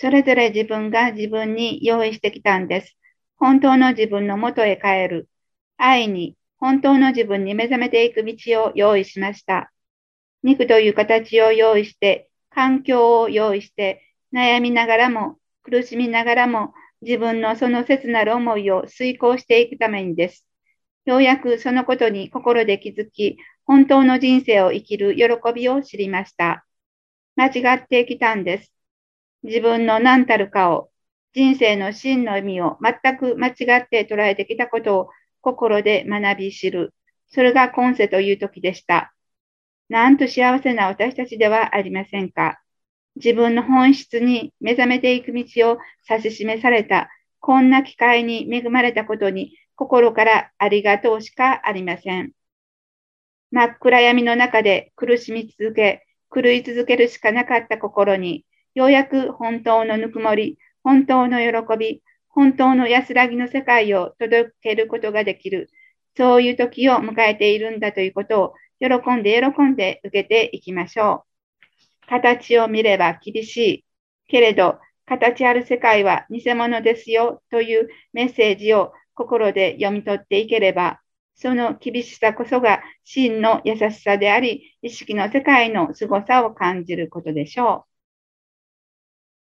それぞれ自分が自分に用意してきたんです。本当の自分の元へ帰る。愛に、本当の自分に目覚めていく道を用意しました。肉という形を用意して、環境を用意して、悩みながらも、苦しみながらも、自分のその切なる思いを遂行していくためにです。ようやくそのことに心で気づき、本当の人生を生きる喜びを知りました。間違ってきたんです。自分の何たるかを、人生の真の意味を全く間違って捉えてきたことを心で学び知る。それが今世という時でした。なんと幸せな私たちではありませんか。自分の本質に目覚めていく道を指し示された、こんな機会に恵まれたことに心からありがとうしかありません。真っ暗闇の中で苦しみ続け、狂い続けるしかなかった心に、ようやく本当のぬくもり、本当の喜び、本当の安らぎの世界を届けることができる、そういう時を迎えているんだということを喜んで喜んで受けていきましょう。形を見れば厳しい。けれど、形ある世界は偽物ですよというメッセージを心で読み取っていければ、その厳しさこそが真の優しさであり、意識の世界の凄さを感じることでしょう。